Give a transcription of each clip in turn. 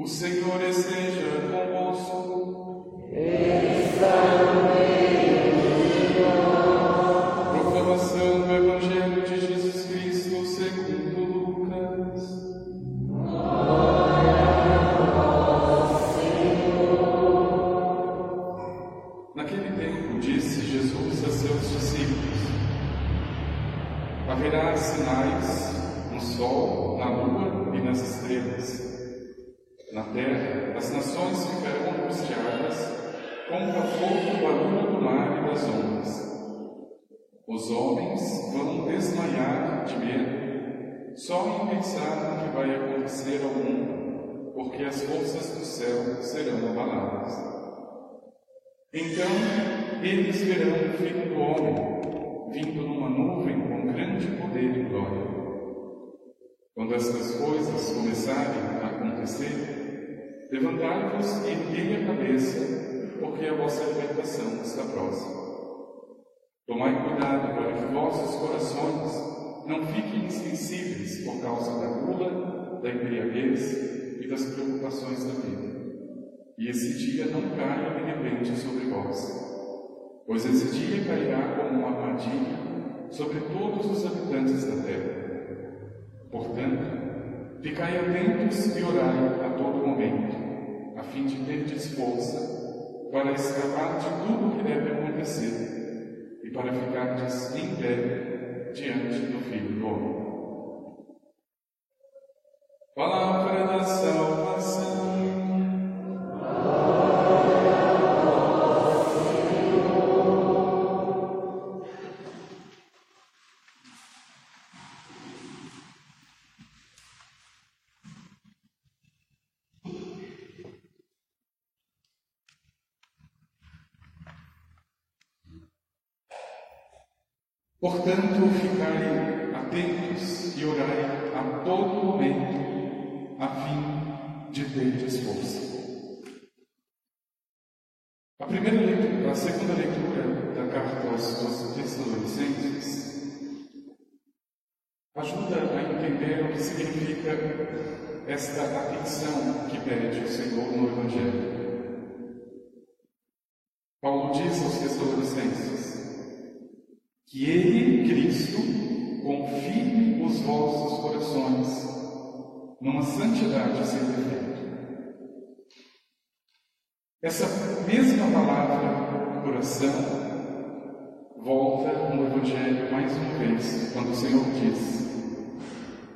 O Senhor esteja convosco. Está no meio de nós. Proclamação do Evangelho de Jesus Cristo segundo Lucas. Naquele tempo disse Jesus a seus discípulos: Haverá sinais no sol, na lua e nas estrelas. Nações ficarão angustiadas com o vapor do barulho do mar e das ondas. Os homens vão desmaiar de medo só em pensar no que vai acontecer ao mundo, porque as forças do céu serão abaladas. Então eles verão o Filho do Homem vindo numa nuvem com grande poder e glória. Quando estas coisas começarem a acontecer, levantai-vos e erguei a cabeça, porque a vossa libertação está próxima. Tomai cuidado para que vossos corações não fiquem insensíveis por causa da gula, da embriaguez e das preocupações da vida. E esse dia não caia de repente sobre vós, pois esse dia cairá como uma armadilha sobre todos os habitantes da terra. Portanto, ficai atentos e orai a todo momento, a fim de terdes força para escapar de tudo o que deve acontecer e para ficardes em pé diante do Filho do Homem. Palavra da salvação. Portanto, ficai atentos e orai a todo momento, a fim de terdes força. A primeira leitura, a segunda leitura da carta aos Tessalonicenses ajuda a entender o que significa esta atenção que pede o Senhor no Evangelho. Paulo diz aos Tessalonicenses: que Ele, Cristo, confirme os vossos corações numa santidade sem defeito. Essa mesma palavra, coração, volta no Evangelho mais uma vez, quando o Senhor diz: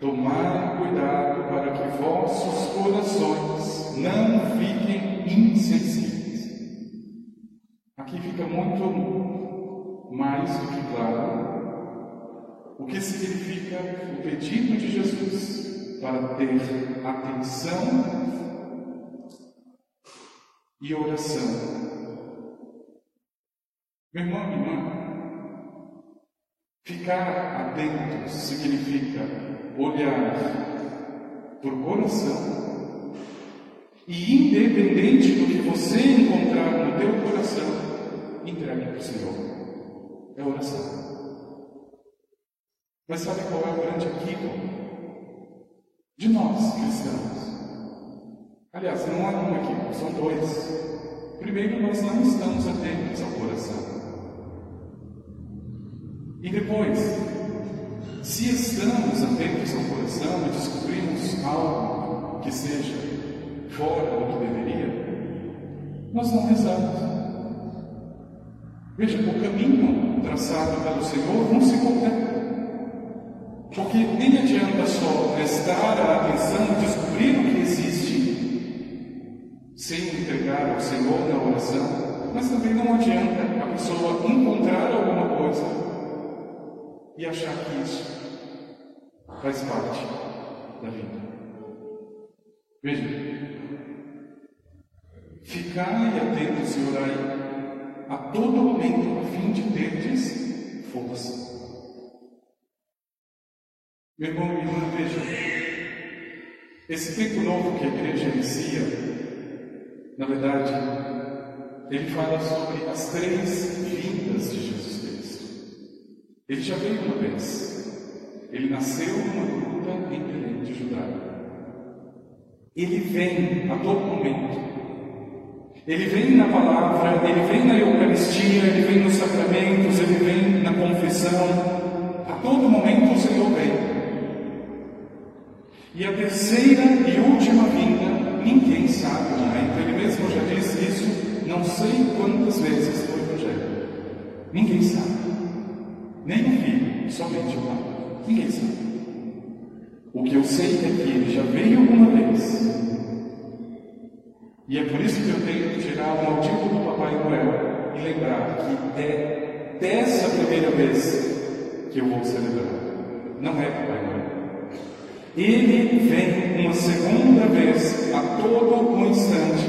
Tomai cuidado para que vossos corações não fiquem insensíveis. Aqui fica muito mais do que claro o que significa o pedido de Jesus para ter atenção e oração. Meu irmão e irmã, ficar atento significa olhar para o coração e, independente do que você encontrar no teu coração, entregue para o Senhor. É oração. Mas sabe qual é o grande equívoco de nós cristãos? Aliás, não há um aqui, são dois. Primeiro, nós não estamos atentos ao coração. E depois, se estamos atentos ao coração e descobrimos algo que seja fora do que deveria, nós não rezamos. Veja, o caminho traçado pelo Senhor não se completa. Porque nem adianta só prestar a atenção descobrir o que existe sem entregar ao Senhor na oração, mas também não adianta a pessoa encontrar alguma coisa e achar que isso faz parte da vida. Veja, ficai atentos e orai a todo momento a fim de terdes força. Meu irmão e irmã, veja, esse tempo novo que a igreja inicia, na verdade, ele fala sobre as três vindas de Jesus Cristo. Ele já veio uma vez. Ele nasceu numa gruta em Belém de Judá. Ele vem a todo momento. Ele vem na palavra, ele vem na Eucaristia, ele vem nos sacramentos, ele vem na confissão. A todo momento o Senhor vem. E a terceira e última vinda, ninguém sabe o momento. Ele mesmo já disse isso, não sei quantas vezes no Evangelho. Ninguém sabe. Nem o Filho, somente o Pai. Ninguém sabe. O que eu sei é que ele já veio uma vez. E é por isso que eu tenho que tirar o maldito do Papai Noel e lembrar que é dessa primeira vez que eu vou celebrar. Não é Papai Noel. Ele vem uma segunda vez a todo um instante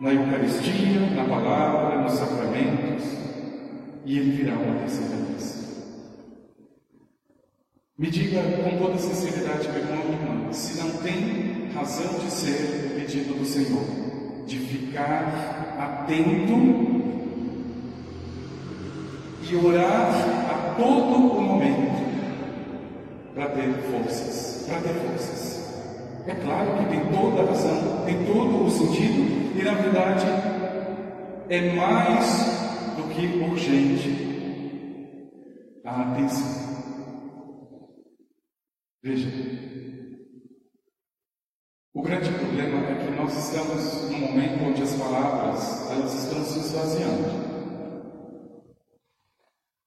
na Eucaristia, na palavra, nos sacramentos, e ele virá uma terceira vez. Me diga com toda sinceridade, meu irmão e irmã, se não tem razão de ser o pedido do Senhor, de ficar atento e orar a todo o momento para ter forças, para ter forças. É claro que tem toda a razão, tem todo o sentido, e na verdade é mais do que urgente a atenção. Veja, o grande problema é que nós estamos num momento onde as palavras elas estão se esvaziando.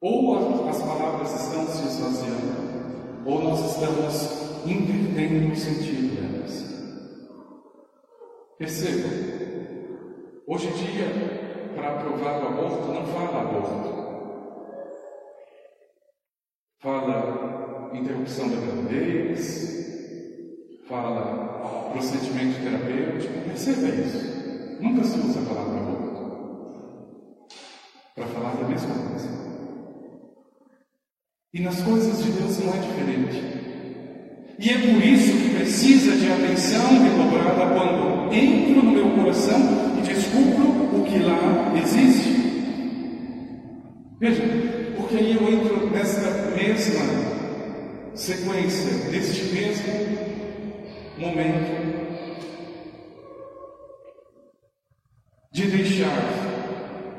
Ou as palavras estão se esvaziando, ou nós estamos invertendo o sentido delas. Perceba, hoje em dia, para aprovar o aborto, não fala aborto. Fala interrupção da gravidez, fala procedimento terapêutico, perceba isso. Nunca se usa a palavra aborto para falar da mesma coisa. E nas coisas de Deus não é diferente. E é por isso que precisa de atenção redobrada quando entro no meu coração e descubro o que lá existe. Veja, porque aí eu entro nessa mesma sequência deste mesmo momento de deixar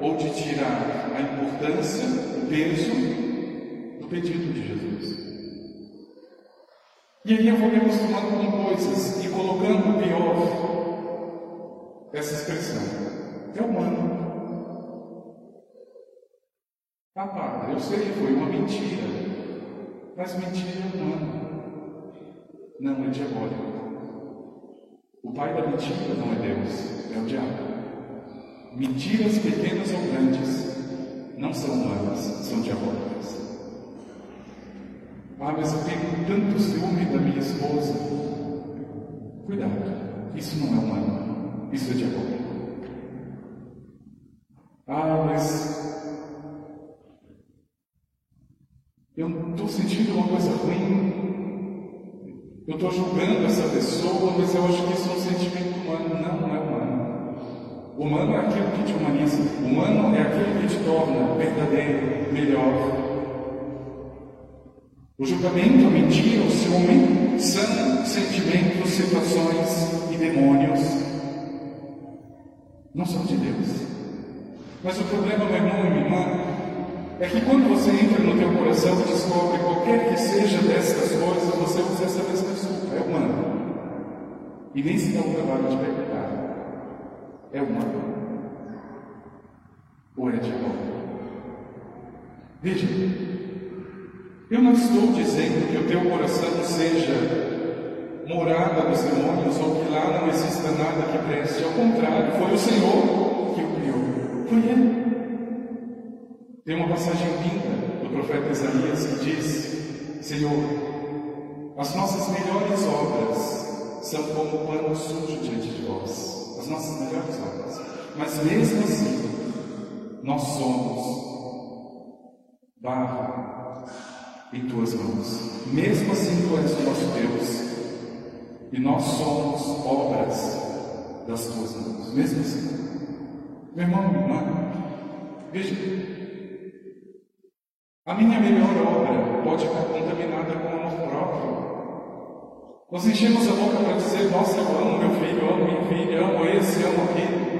ou de tirar a importância, o peso do pedido de Jesus. E aí eu vou me acostumando com coisas e colocando o pior essa expressão. É humano. Papá, eu sei que foi uma mentira. Mas mentira é humana. Não é diabólico. O pai da mentira não é Deus, é o diabo. Mentiras pequenas ou grandes não são humanas, são diabólicas. Ah, mas eu tenho tanto ciúme da minha esposa. Cuidado, isso não é humano, isso é diabólico. Ah, mas Eu estou sentindo uma coisa ruim. Eu estou julgando essa pessoa, mas eu acho que isso é um sentimento humano. Não, não é humano. Humano é aquilo que te humaniza. Humano é aquilo que te torna verdadeiro, melhor. O julgamento, a mentira, o ciúme são sentimentos, situações e demônios. Não são de Deus. Mas o problema, meu irmão e minha irmã, é que quando você entra no teu coração e descobre qualquer que seja destas coisas, você usa essa mesma desculpa, é humano. E nem se dá o trabalho de perguntar. É humano. Ou é de amor? Veja, eu não estou dizendo que o teu coração seja morada dos demônios ou que lá não exista nada que preste. Ao contrário, foi o Senhor que o criou. Foi Ele. Tem uma passagem linda do profeta Isaías que diz: Senhor, as nossas melhores obras são como pano sujo diante de vós. As nossas melhores obras. Mas mesmo assim, nós somos barro em tuas mãos. Mesmo assim, tu és o nosso Deus. E nós somos obras das tuas mãos. Mesmo assim. Meu irmão, minha irmã, veja, a minha melhor obra pode estar contaminada com amor próprio, Nós enchemos a boca para dizer, nossa, eu amo meu filho, amo minha filha, amo esse, amo aquele.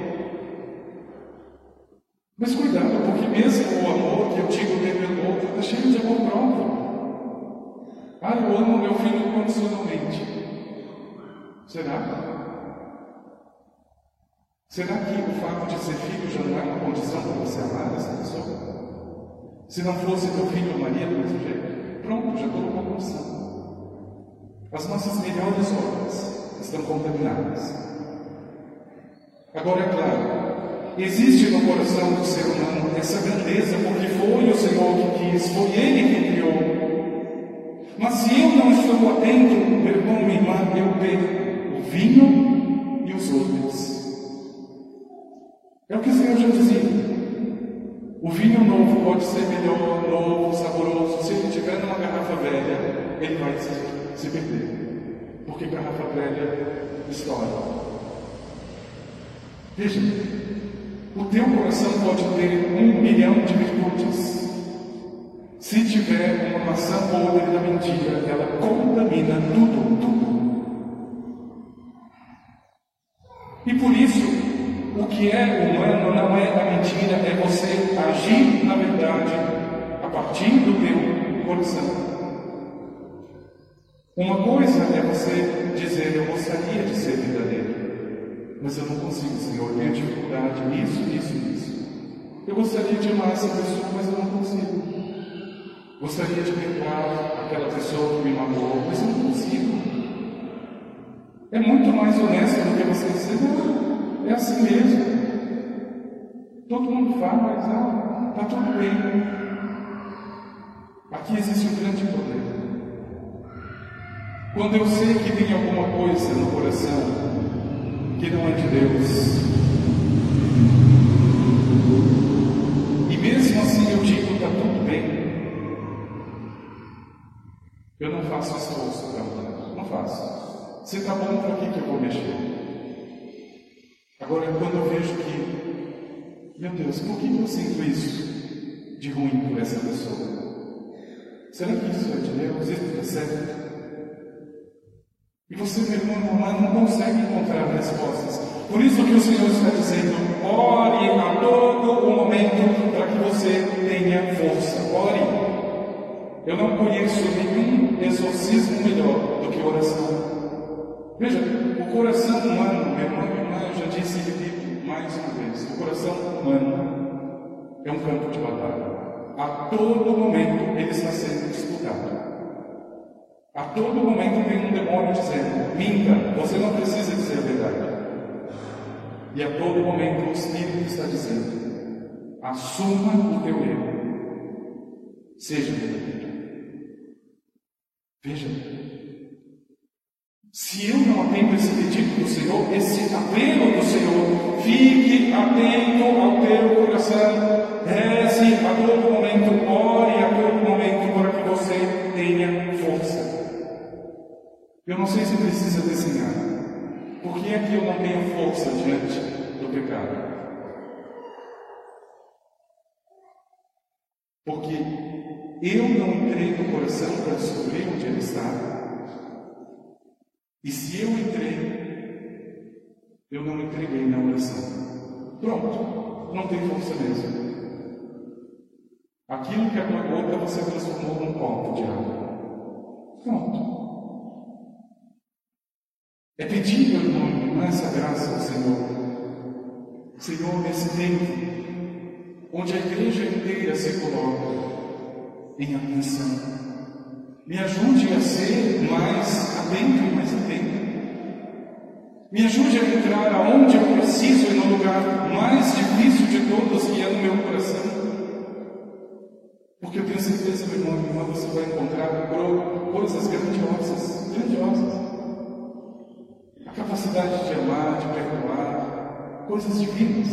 Mas cuidado, porque mesmo o amor que eu digo do outro está cheio de amor próprio. Ah, eu amo meu filho incondicionalmente. Será? Será que o fato de ser filho já não é uma condição para você amar essa pessoa? Se não fosse teu filho Maria do mesmo jeito, pronto, já numa condição. As nossas melhores obras estão contaminadas. Agora, é claro, existe no coração do ser humano essa grandeza, porque foi o Senhor que quis, foi Ele que criou. Mas se eu não estou atento, meu irmão, minha irmã, eu perco o vinho e os outros. É o que o Senhor já dizia. O vinho novo pode ser melhor, novo, saboroso. Se ele estiver numa garrafa velha, ele vai se, se perder. Porque garrafa velha estoura. Veja, o teu coração pode ter um milhão de virtudes. Se tiver uma maçã podre da mentira, ela contamina tudo, tudo. E por isso, o que é humano não é a mentira, é você agir na verdade a partir do teu coração. Uma coisa é você dizer, eu gostaria de ser verdadeiro, mas eu não consigo, Senhor, tenho dificuldade nisso, nisso, nisso. Eu gostaria de amar essa pessoa, mas eu não consigo. Gostaria de perdoar aquela pessoa que me magoou, mas eu não consigo. É muito mais honesto do que você dizer, não, é assim mesmo. Todo mundo fala, mas ah, está tudo bem. Aqui existe um grande problema. Quando eu sei que tem alguma coisa no coração que não é de Deus, e mesmo assim eu digo está tudo bem, eu não faço esforço para mudar. Não faço. Se está bom, para que, que eu vou mexer? Agora, quando eu vejo que, meu Deus, por que eu sinto isso de ruim por essa pessoa? Será que isso é de Deus? Isso está certo? E você, meu irmão, irmã, não consegue encontrar respostas. Por isso que o Senhor está dizendo, ore a todo o momento para que você tenha força. Ore. Eu não conheço nenhum exorcismo melhor do que oração. Veja, o coração humano, meu irmão, já disse e repito mais uma vez: o coração humano é um campo de batalha. A todo momento ele está sendo disputado. A todo momento tem um demônio dizendo: minta, você não precisa dizer a verdade. E a todo momento o Espírito está dizendo: assuma o teu erro. Seja verdadeiro. Veja, se eu não atendo esse pedido do Senhor, esse apelo do Senhor, fique atento ao teu coração, reze a todo momento, ore a todo momento para que você tenha força. Eu não sei se precisa desenhar. Por que é que eu não tenho força diante do pecado? Porque eu não entrei no coração para descobrir onde ele está. E se eu entrei, eu não entreguei na oração. Pronto, não tem força mesmo. Aquilo que é uma gota você transformou num copo de água. Pronto. É pedir, meu irmão, essa graça ao Senhor. Senhor, nesse tempo, onde a igreja inteira se coloca em atenção, me ajude a ser mais atento mais atento. Me ajude a entrar aonde eu preciso e no lugar mais difícil de todos, que é no meu coração. Porque eu tenho certeza, meu irmão, irmã, você vai encontrar coisas grandiosas, grandiosas. A capacidade de amar, de perdoar, coisas divinas.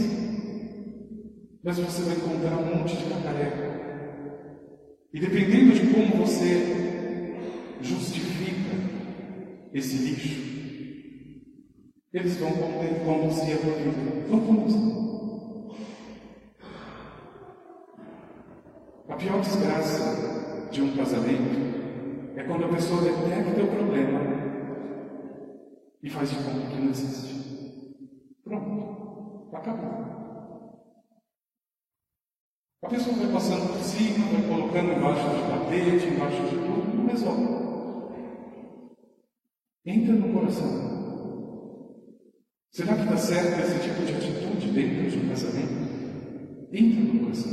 Mas você vai encontrar um monte de cacareca. E dependendo de como você esse lixo. Eles vão conduzir a vida. Vão conduzir. A pior desgraça de um casamento é quando a pessoa detecta o problema e faz de conta que não existe. Pronto, acabou. A pessoa vai passando por cima, vai colocando embaixo de tapete, embaixo de tudo, não resolve. Entra no coração. Será que está certo esse tipo de atitude dentro de um casamento? Entra no coração.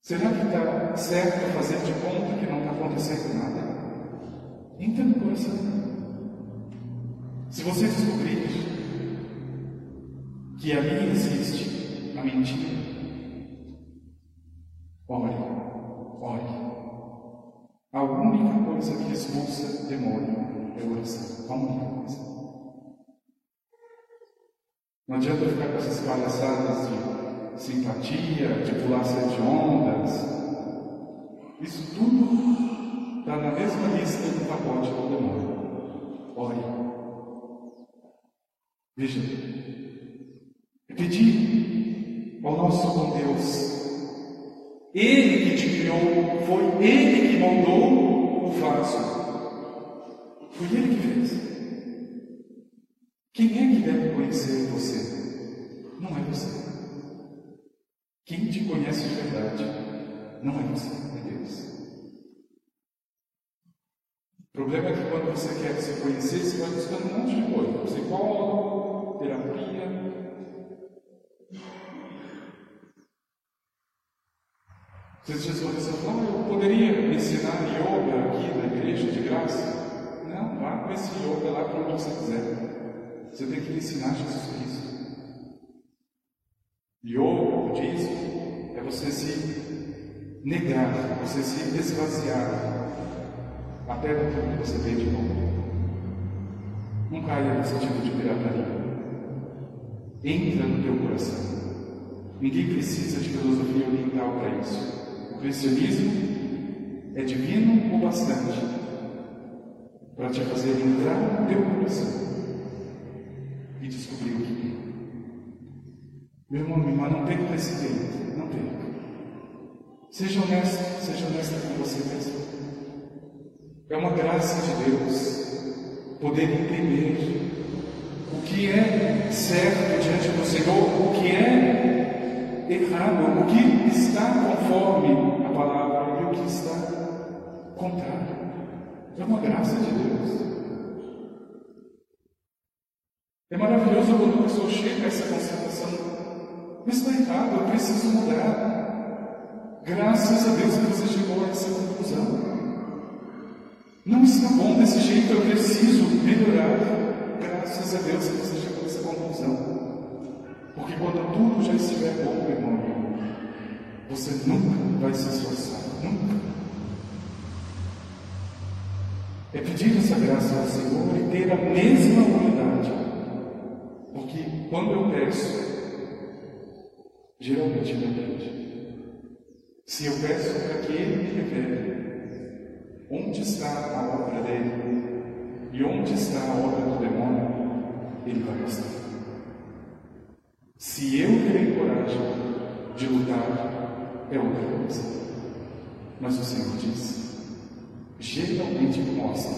Será que está certo fazer de conta que não está acontecendo nada? Entra no coração. Se você descobrir que ali existe a mentira, ore, coisa que expulsa demônio é oração. A coisa. Não adianta ficar com essas palhaçadas de simpatia, de pular de ondas. Isso tudo está na mesma lista do pacote do demônio. Ore. Veja. Pedir ao nosso bom Deus. Ele que te criou, foi Ele que moldou o vaso. Foi Ele que fez. Quem é que deve conhecer você? Não é você. Quem te conhece de verdade não é você, é Deus. O problema é que quando você quer se conhecer, você vai buscando um monte de coisa. Psicólogo, terapia. Vocês você fala, ah, eu poderia ensinar yoga aqui na igreja de graça? Não, vá com esse yoga lá para onde você quiser. Você tem que ensinar Jesus Cristo. Yoga, budismo, é você se negar, você se esvaziar até daquilo que você vê de bom. Não caia nesse tipo de pirataria. Entra no teu coração. Ninguém precisa de filosofia oriental para isso. Cristianismo é divino o bastante para te fazer entrar no teu coração e descobrir o que tem. Meu irmão, minha irmã, não tem precedente. Não tem. Seja honesto, seja honesta com você mesmo. É uma graça de Deus poder entender o que é certo diante do Senhor, o que é errado, o que está conforme a palavra e o que está contrário. É uma graça de Deus. É maravilhoso quando a pessoa chega a essa constatação. Mas está errado, eu preciso mudar. Graças a Deus que você chegou a essa conclusão. Não está bom desse jeito, eu preciso melhorar. Graças a Deus que você chegou a essa conclusão. Porque quando tudo já estiver bom, meu irmão, você nunca vai se esforçar. Nunca. É pedir essa graça ao Senhor e ter a mesma unidade. Porque quando eu peço, geralmente Ele atende. Se eu peço para que Ele me revele, Onde está a obra dele? E onde está a obra do demônio? Ele vai mostrar. Se eu terei coragem de lutar, é outra coisa. Mas o Senhor diz: geralmente mostra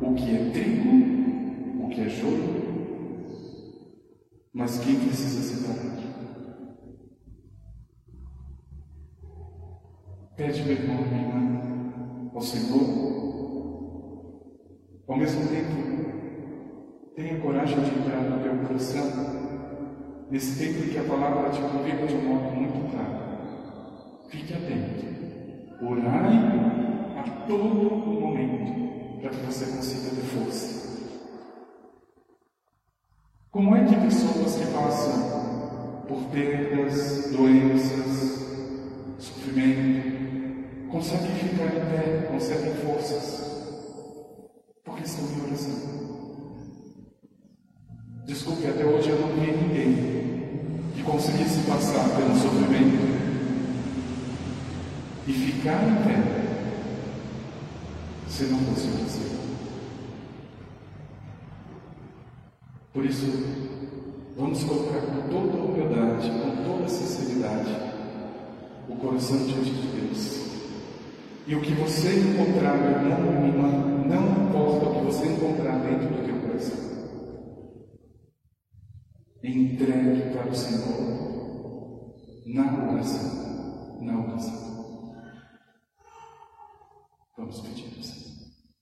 o que é trigo, o que é joio, mas quem precisa separar? Pede, meu irmão, minha irmã, ao Senhor. Ao mesmo tempo, tenha coragem de entrar no teu coração, nesse tempo em que a palavra te convida de um modo muito claro. Fique atento. Orai a todo momento, para que você consiga ter força. Como é que pessoas que passam por perdas, doenças, sofrimento, conseguem ficar em pé, conseguem forças, porque estão em oração. Desculpe, até hoje eu não vi ninguém que conseguisse passar pelo sofrimento e ficar em pé se não fosse oração. Por isso, vamos colocar com toda a humildade, com toda a sinceridade, o coração diante de Deus E o que você encontrar, meu irmão, minha irmã, não importa o que você encontrar dentro do teu coração entregue para o Senhor na oração. Na oração.